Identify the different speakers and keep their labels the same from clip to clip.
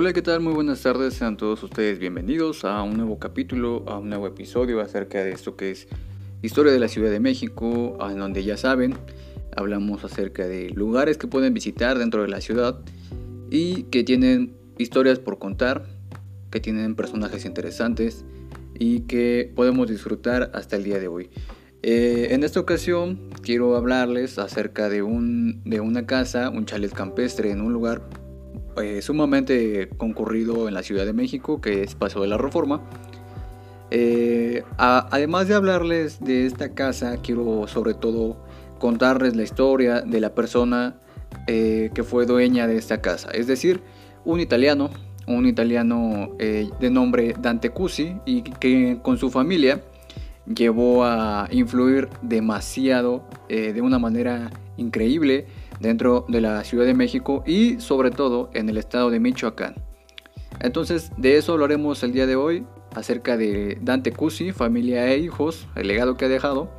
Speaker 1: Hola, ¿qué tal? Muy buenas tardes, sean todos ustedes bienvenidos a un nuevo capítulo, a un nuevo episodio acerca de esto que es Historia de la Ciudad de México, en donde ya saben, hablamos acerca de lugares que pueden visitar dentro de la ciudad y que tienen historias por contar, que tienen personajes interesantes y que podemos disfrutar hasta el día de hoy. Eh, en esta ocasión quiero hablarles acerca de, un, de una casa, un chalet campestre en un lugar eh, sumamente concurrido en la Ciudad de México, que es Paso de la Reforma. Eh, además de hablarles de esta casa, quiero sobre todo contarles la historia de la persona eh, que fue dueña de esta casa, es decir, un italiano, un italiano de nombre Dante Cusi y que con su familia llevó a influir demasiado de una manera increíble dentro de la Ciudad de México y sobre todo en el estado de Michoacán. Entonces de eso hablaremos el día de hoy acerca de Dante Cusi, familia e hijos, el legado que ha dejado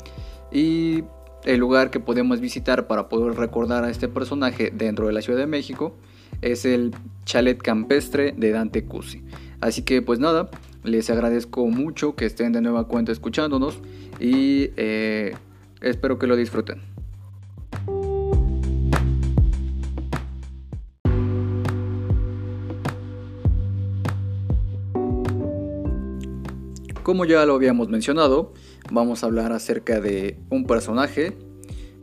Speaker 1: y el lugar que podemos visitar para poder recordar a este personaje dentro de la Ciudad de México es el chalet campestre de Dante Cusi. Así que pues nada, les agradezco mucho que estén de nueva cuenta escuchándonos y eh, espero que lo disfruten. Como ya lo habíamos mencionado, vamos a hablar acerca de un personaje,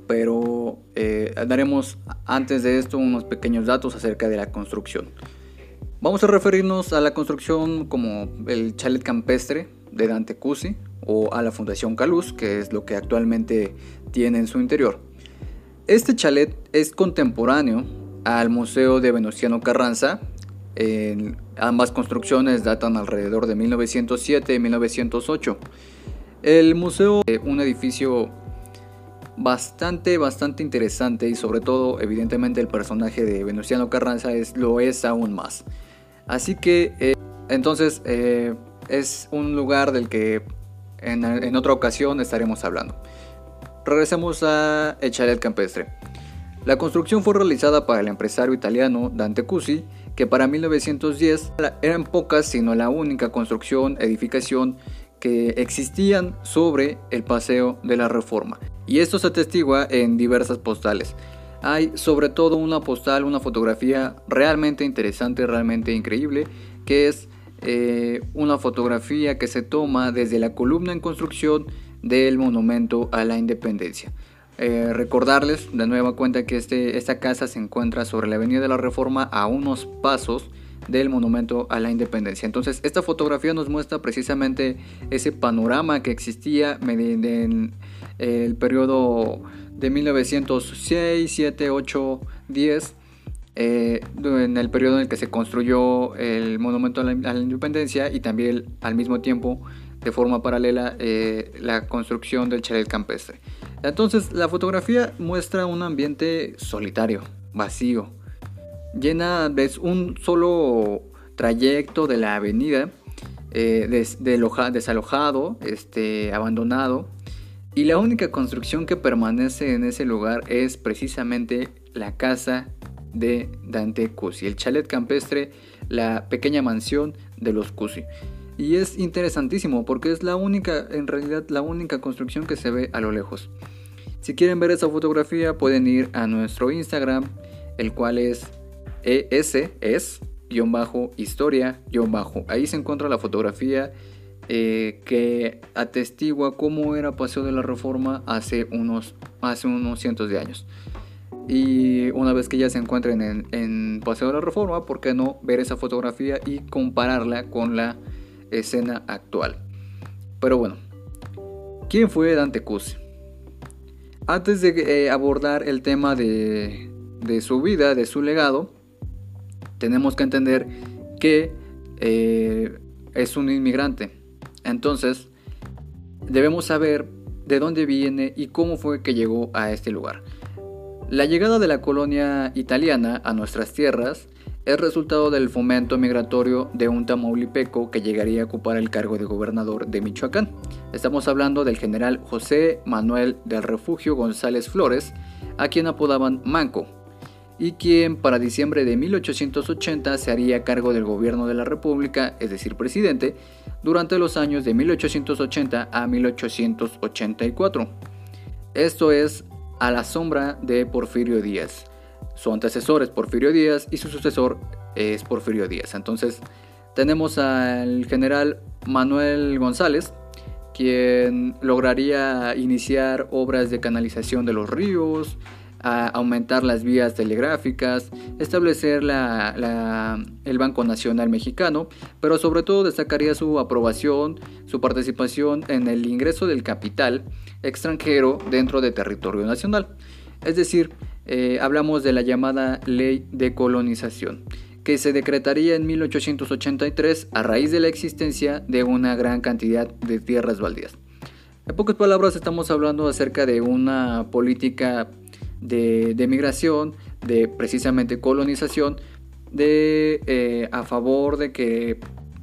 Speaker 1: pero eh, daremos antes de esto unos pequeños datos acerca de la construcción. Vamos a referirnos a la construcción como el chalet campestre de Dante Cusi o a la Fundación Caluz, que es lo que actualmente tiene en su interior. Este chalet es contemporáneo al Museo de Venustiano Carranza, en ambas construcciones datan alrededor de 1907 y 1908. El museo es un edificio bastante, bastante interesante y sobre todo, evidentemente, el personaje de Venustiano Carranza es, lo es aún más. Así que, eh, entonces, eh, es un lugar del que en, en, otra ocasión estaremos hablando. Regresemos a el Campestre. La construcción fue realizada para el empresario italiano Dante Cusi que para 1910 eran pocas, sino la única construcción, edificación que existían sobre el Paseo de la Reforma. Y esto se atestigua en diversas postales. Hay sobre todo una postal, una fotografía realmente interesante, realmente increíble, que es eh, una fotografía que se toma desde la columna en construcción del monumento a la independencia. Eh, recordarles de nueva cuenta que este, esta casa se encuentra sobre la Avenida de la Reforma a unos pasos del Monumento a la Independencia. Entonces, esta fotografía nos muestra precisamente ese panorama que existía en el periodo de 1906, 7, 8, 10, en el periodo en el que se construyó el Monumento a la, Independencia y también al mismo tiempo, de forma paralela, eh, la construcción del chalet campestre. Entonces la fotografía muestra un ambiente solitario, vacío, llena de un solo trayecto de la avenida, eh, desalojado, este, abandonado, y la única construcción que permanece en ese lugar es precisamente la casa de Dante Cusi, el chalet campestre, la pequeña mansión de los Cusi. Y es interesantísimo porque es la única, en realidad, la única construcción que se ve a lo lejos. Si quieren ver esa fotografía pueden ir a nuestro Instagram, el cual es es bajo historia bajo. Ahí se encuentra la fotografía eh, que atestigua cómo era Paseo de la Reforma hace unos, hace unos cientos de años. Y una vez que ya se encuentren en, en Paseo de la Reforma, ¿por qué no ver esa fotografía y compararla con la escena actual. Pero bueno, ¿quién fue Dante Cusi? Antes de eh, abordar el tema de, su vida, de su legado, tenemos que entender que eh, es un inmigrante. Entonces, debemos saber de dónde viene y cómo fue que llegó a este lugar. La llegada de la colonia italiana a nuestras tierras es resultado del fomento migratorio de un tamaulipeco que llegaría a ocupar el cargo de gobernador de Michoacán. Estamos hablando del general José Manuel del Refugio González Flores, a quien apodaban Manco. y quien para diciembre de 1880 se haría cargo del gobierno de la República, es decir, presidente, durante los años de 1880 a 1884. Esto es a la sombra de Porfirio Díaz. Su antecesor es Porfirio Díaz y su sucesor es Porfirio Díaz. Entonces tenemos al general Manuel González, quien lograría iniciar obras de canalización de los ríos, aumentar las vías telegráficas, establecer el Banco Nacional Mexicano, pero sobre todo destacaría su aprobación, su participación en el ingreso del capital extranjero dentro de territorio nacional. Es decir, eh, hablamos de la llamada Ley de Colonización, que se decretaría en 1883 a raíz de la existencia de una gran cantidad de tierras baldías. En pocas palabras estamos hablando acerca de una política de, migración, de precisamente colonización, de, eh, a favor de que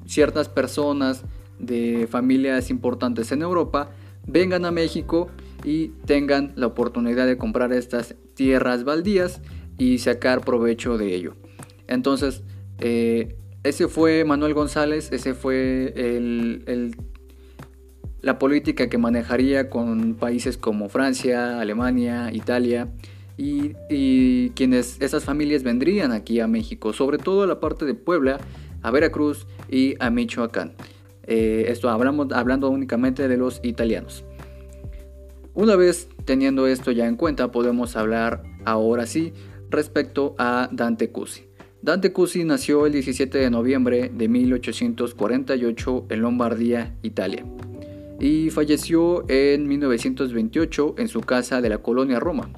Speaker 1: ciertas personas de familias importantes en Europa vengan a México y tengan la oportunidad de comprar estas tierras baldías y sacar provecho de ello. Entonces, eh, ese fue Manuel González, ese fue la política que manejaría con países como Francia, Alemania, Italia y, quienes esas familias vendrían aquí a México, sobre todo a la parte de Puebla, a Veracruz y a Michoacán. Eh, esto hablamos, hablando únicamente de los italianos. Una vez teniendo esto ya en cuenta, podemos hablar ahora sí respecto a Dante Cusi. Dante Cusi nació el 17 de noviembre de 1848 en Lombardía, Italia, y falleció en 1928 en su casa de la colonia Roma.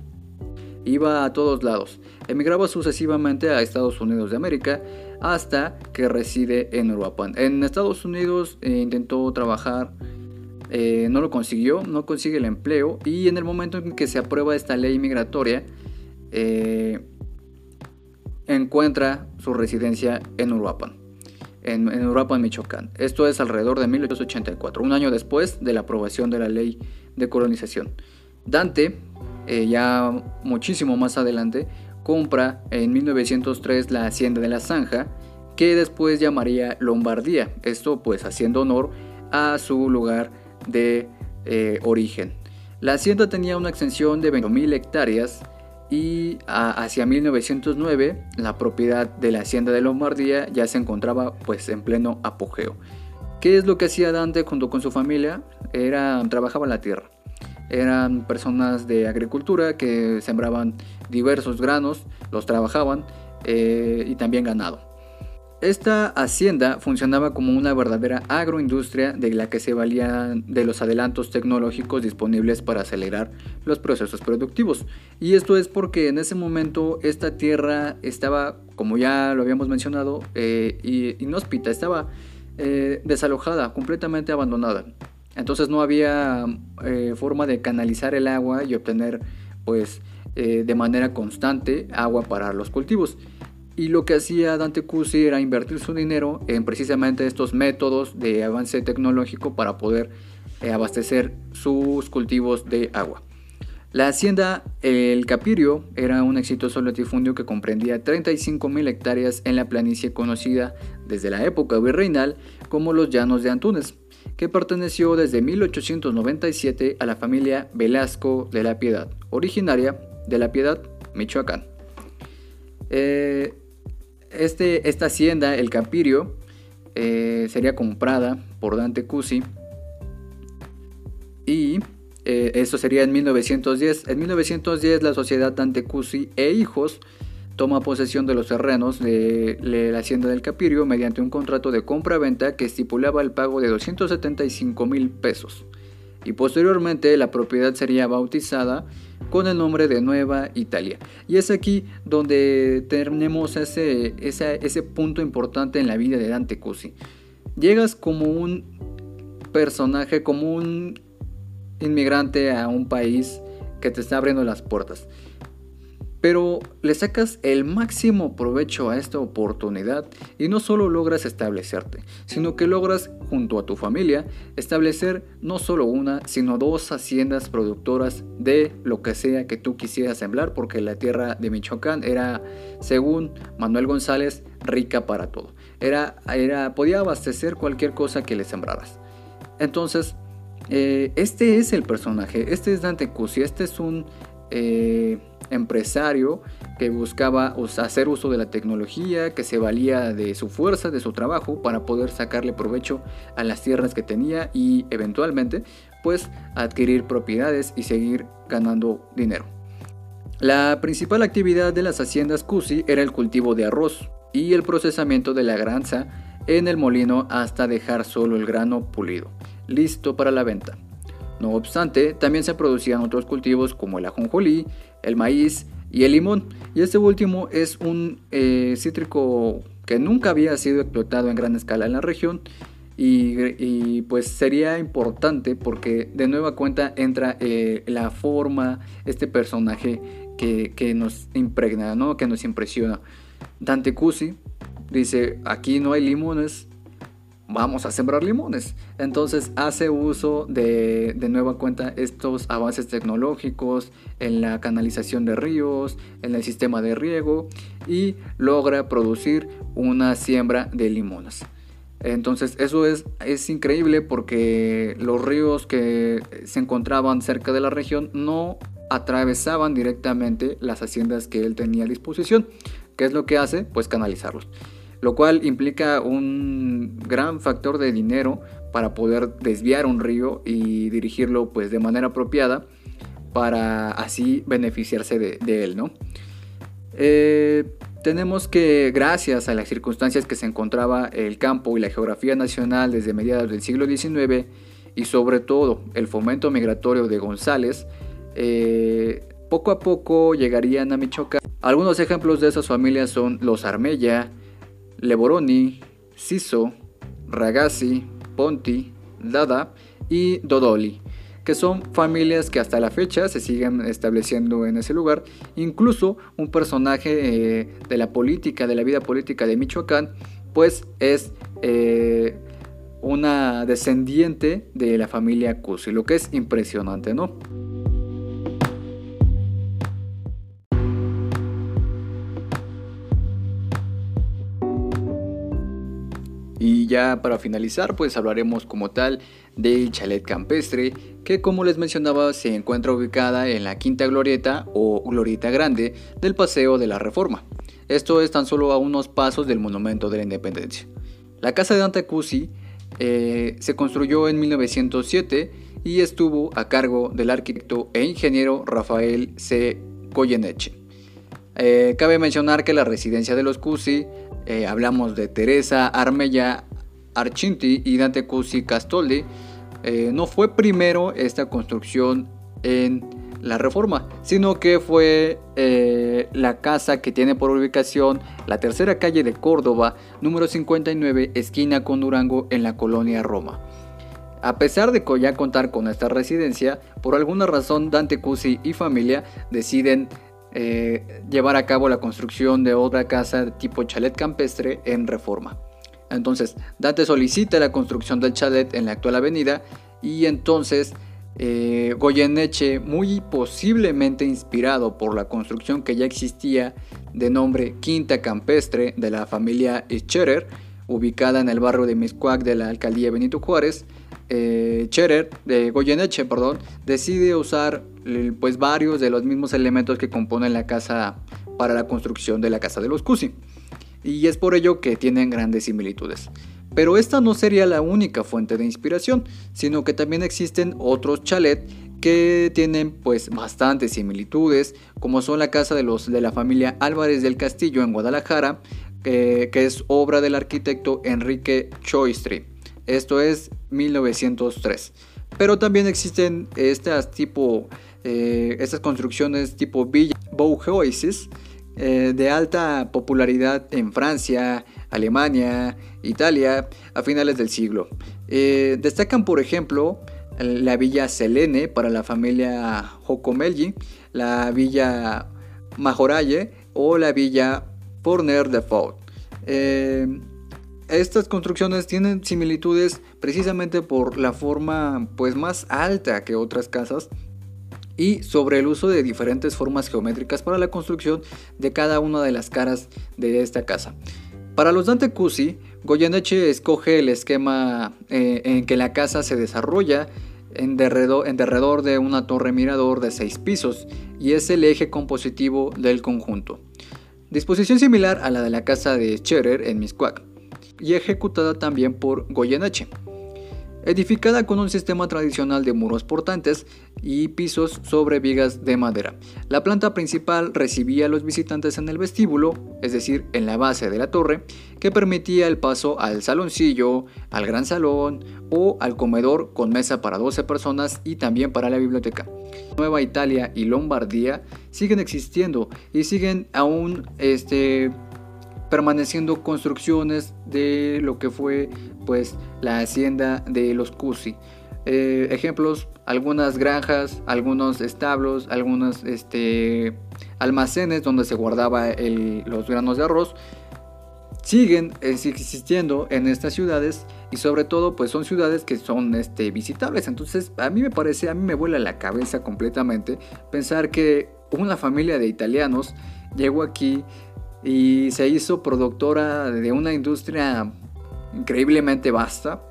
Speaker 1: Iba a todos lados, emigraba sucesivamente a Estados Unidos de América hasta que reside en Uruapan. En Estados Unidos eh, intentó trabajar eh, no lo consiguió, no consigue el empleo y en el momento en que se aprueba esta ley migratoria, eh, encuentra su residencia en Uruapan, en, en, Uruapan, Michoacán. Esto es alrededor de 1884, un año después de la aprobación de la ley de colonización. Dante, eh, ya muchísimo más adelante, compra en 1903 la hacienda de la Zanja, que después llamaría Lombardía, esto pues haciendo honor a su lugar de eh, origen. La hacienda tenía una extensión de 20.000 hectáreas y hacia 1909 la propiedad de la hacienda de Lombardía ya se encontraba pues en pleno apogeo. ¿Qué es lo que hacía Dante junto con su familia? Era, trabajaba la tierra. Eran personas de agricultura que sembraban diversos granos, los trabajaban eh, y también ganado. Esta hacienda funcionaba como una verdadera agroindustria de la que se valían de los adelantos tecnológicos disponibles para acelerar los procesos productivos. Y esto es porque en ese momento esta tierra estaba, como ya lo habíamos mencionado, eh, inhóspita, estaba eh, desalojada, completamente abandonada. Entonces no había eh, forma de canalizar el agua y obtener pues de manera constante agua para los cultivos. Y lo que hacía Dante Cusi era invertir su dinero en precisamente estos métodos de avance tecnológico para poder eh, abastecer sus cultivos de agua. La hacienda El Capirio era un exitoso latifundio que comprendía 35.000 hectáreas en la planicie conocida desde la época virreinal como los Llanos de Antunes, que perteneció desde 1897 a la familia Velasco de la Piedad, originaria de la Piedad, Michoacán. Eh, este, esta hacienda, el Campirio, eh, sería comprada por Dante Cusi y eh, eso sería en 1910. En 1910 la sociedad Dante Cusi e hijos toma posesión de los terrenos de, la hacienda del Capirio mediante un contrato de compra-venta que estipulaba el pago de 275 mil pesos y posteriormente la propiedad sería bautizada con el nombre de Nueva Italia. Y es aquí donde tenemos ese, ese, punto importante en la vida de Dante Cusi. Llegas como un personaje, como un inmigrante a un país que te está abriendo las puertas. Pero le sacas el máximo provecho a esta oportunidad y no solo logras establecerte, sino que logras junto a tu familia establecer no solo una, sino dos haciendas productoras de lo que sea que tú quisieras sembrar, porque la tierra de Michoacán era, según Manuel González, rica para todo. Era, era, podía abastecer cualquier cosa que le sembraras. Entonces, eh, este es el personaje, este es Dante Cusi, este es un... Eh, empresario que buscaba hacer uso de la tecnología, que se valía de su fuerza, de su trabajo, para poder sacarle provecho a las tierras que tenía y eventualmente pues adquirir propiedades y seguir ganando dinero. La principal actividad de las haciendas Cusi era el cultivo de arroz y el procesamiento de la granza en el molino hasta dejar solo el grano pulido, listo para la venta. No obstante, también se producían otros cultivos como el ajonjolí, el maíz y el limón. Y este último es un eh, cítrico que nunca había sido explotado en gran escala en la región. Y, pues sería importante porque de nueva cuenta entra eh, la forma, este personaje que, que, nos impregna, ¿no? que nos impresiona. Dante Cusi dice, aquí no hay limones, vamos a sembrar limones. Entonces hace uso de, de nueva cuenta estos avances tecnológicos en la canalización de ríos, en el sistema de riego y logra producir una siembra de limones. Entonces eso es, es increíble porque los ríos que se encontraban cerca de la región no atravesaban directamente las haciendas que él tenía a disposición. ¿Qué es lo que hace? Pues canalizarlos lo cual implica un gran factor de dinero para poder desviar un río y dirigirlo pues de manera apropiada para así beneficiarse de, él, ¿no? Eh, tenemos que gracias a las circunstancias que se encontraba el campo y la geografía nacional desde mediados del siglo XIX y sobre todo el fomento migratorio de González, eh, poco a poco llegarían a Michoacán. Algunos ejemplos de esas familias son los Armella, Leboroni, Siso, Ragazzi, Ponti, Dada y Dodoli, que son familias que hasta la fecha se siguen estableciendo en ese lugar. Incluso un personaje eh, de la política, de la vida política de Michoacán, pues es eh, una descendiente de la familia Cusi, lo que es impresionante, ¿no? Y ya para finalizar, pues hablaremos como tal del chalet campestre, que como les mencionaba se encuentra ubicada en la quinta glorieta o glorieta grande del Paseo de la Reforma. Esto es tan solo a unos pasos del Monumento de la Independencia. La casa de Antecusi eh, se construyó en 1907 y estuvo a cargo del arquitecto e ingeniero Rafael C. Goyeneche. Eh, cabe mencionar que la residencia de los Cusi eh, hablamos de Teresa Armella Archinti y Dante Cusi Castoldi, eh, no fue primero esta construcción en la reforma, sino que fue eh, la casa que tiene por ubicación la tercera calle de Córdoba, número 59, esquina con Durango, en la colonia Roma. A pesar de ya contar con esta residencia, por alguna razón Dante Cusi y familia deciden eh, llevar a cabo la construcción de otra casa tipo chalet campestre en reforma. Entonces, Dante solicita la construcción del chalet en la actual avenida y entonces eh, Goyeneche, muy posiblemente inspirado por la construcción que ya existía de nombre Quinta Campestre de la familia Scherer, ubicada en el barrio de Miscuac de la alcaldía Benito Juárez, eh, de Goyeneche, perdón, decide usar pues varios de los mismos elementos que componen la casa para la construcción de la casa de los Cusi. Y es por ello que tienen grandes similitudes. Pero esta no sería la única fuente de inspiración, sino que también existen otros chalets que tienen pues bastantes similitudes, como son la casa de, los, de la familia Álvarez del Castillo en Guadalajara, que es obra del arquitecto Enrique Choistri. Esto es 1903. Pero también existen estas tipo eh, estas construcciones tipo Villa Baugeoisis eh, de alta popularidad en Francia, Alemania, Italia a finales del siglo. Eh, destacan por ejemplo la villa Selene para la familia Jocomelli, la villa Majoralle o la villa Forner de Fault. Eh, estas construcciones tienen similitudes precisamente por la forma pues más alta que otras casas y sobre el uso de diferentes formas geométricas para la construcción de cada una de las caras de esta casa. Para los Dante Cusi, Goyeneche escoge el esquema eh, en que la casa se desarrolla en derredor, de una torre mirador de seis pisos y es el eje compositivo del conjunto. Disposición similar a la de la casa de Scherer en Miscuac y ejecutada también por Goyeneche edificada con un sistema tradicional de muros portantes y pisos sobre vigas de madera. La planta principal recibía a los visitantes en el vestíbulo, es decir, en la base de la torre, que permitía el paso al saloncillo, al gran salón o al comedor con mesa para 12 personas y también para la biblioteca. Nueva Italia y Lombardía siguen existiendo y siguen aún este, permaneciendo construcciones de lo que fue pues la hacienda de los Cusi. Eh, ejemplos, algunas granjas, algunos establos, algunos este, almacenes donde se guardaba los granos de arroz, siguen existiendo en estas ciudades y sobre todo pues son ciudades que son este, visitables. Entonces a mí me parece, a mí me vuela la cabeza completamente pensar que una familia de italianos llegó aquí y se hizo productora de una industria increíblemente vasta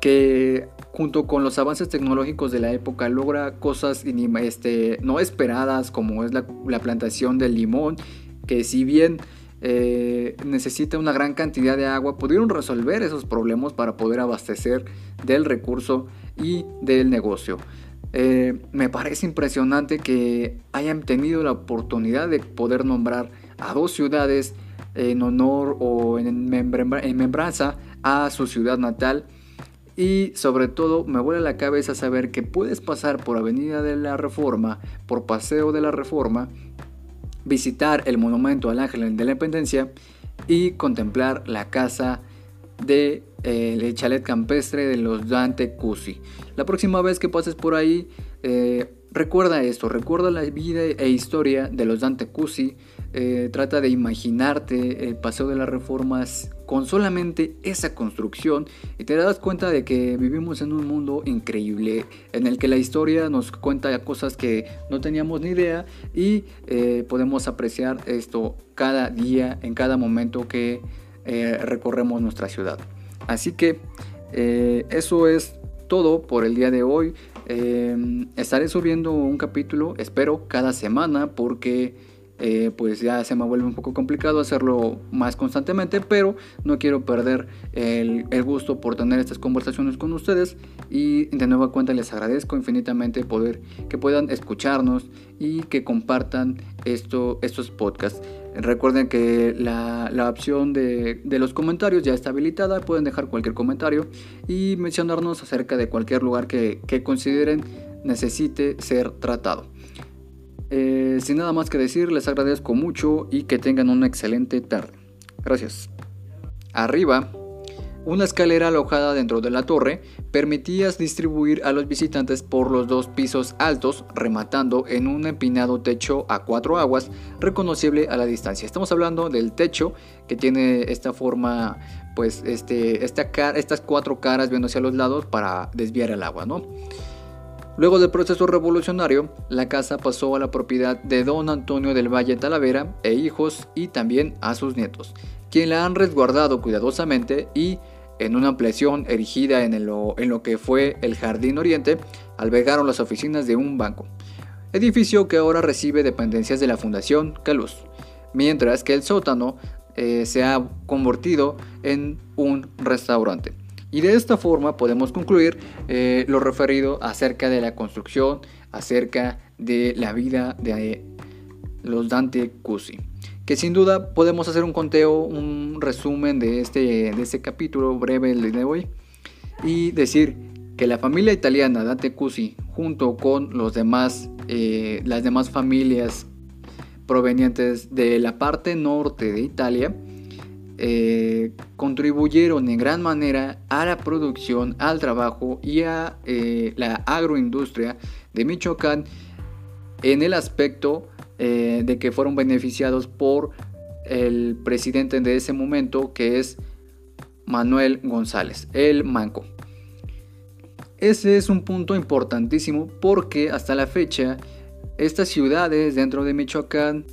Speaker 1: que junto con los avances tecnológicos de la época logra cosas este, no esperadas como es la, plantación del limón que si bien eh, necesita una gran cantidad de agua pudieron resolver esos problemas para poder abastecer del recurso y del negocio. Eh, me parece impresionante que hayan tenido la oportunidad de poder nombrar a dos ciudades en honor o en, membranza a su ciudad natal. Y sobre todo me vuela la cabeza saber que puedes pasar por Avenida de la Reforma, por Paseo de la Reforma, visitar el monumento al Ángel de la Independencia y contemplar la casa de eh, chalet campestre de los Dante Cusi. La próxima vez que pases por ahí, eh, recuerda esto, recuerda la vida e historia de los Dante Cusi, eh, trata de imaginarte el paseo de las reformas con solamente esa construcción y te das cuenta de que vivimos en un mundo increíble en el que la historia nos cuenta cosas que no teníamos ni idea y eh, podemos apreciar esto cada día, en cada momento que eh, recorremos nuestra ciudad. Así que eso es todo por el día de hoy. estaré subiendo un capítulo, espero, cada semana porque eh, pues ya se me vuelve un poco complicado hacerlo más constantemente, pero no quiero perder el, gusto por tener estas conversaciones con ustedes y de nueva cuenta les agradezco infinitamente poder que puedan escucharnos y que compartan esto, estos podcasts. Recuerden que la, opción de, los comentarios ya está habilitada, pueden dejar cualquier comentario y mencionarnos acerca de cualquier lugar que consideren necesite ser tratado. Eh, sin nada más que decir, les agradezco mucho y que tengan una excelente tarde. Gracias. Arriba, una escalera alojada dentro de la torre permitía distribuir a los visitantes por los dos pisos altos, rematando en un empinado techo a cuatro aguas, reconocible a la distancia. Estamos hablando del techo que tiene esta forma, pues, este, esta estas cuatro caras viendo hacia los lados para desviar el agua, ¿no? Luego del proceso revolucionario, la casa pasó a la propiedad de don Antonio del Valle Talavera e hijos y también a sus nietos, quien la han resguardado cuidadosamente y, en una ampliación erigida en, lo, que fue el Jardín Oriente, albergaron las oficinas de un banco, edificio que ahora recibe dependencias de la Fundación Caluz, mientras que el sótano eh, se ha convertido en un restaurante. Y de esta forma podemos concluir eh, lo referido acerca de la construcción, acerca de la vida de los Dante Cusi. Que sin duda podemos hacer un conteo, un resumen de este, de este capítulo breve de hoy y decir que la familia italiana Dante Cusi junto con los demás, eh, las demás familias provenientes de la parte norte de Italia eh, contribuyeron en gran manera a la producción, al trabajo y a eh, la agroindustria de Michoacán en el aspecto eh, de que fueron beneficiados por el presidente de ese momento que es Manuel González, el Manco. Ese es un punto importantísimo porque hasta la fecha estas ciudades dentro de Michoacán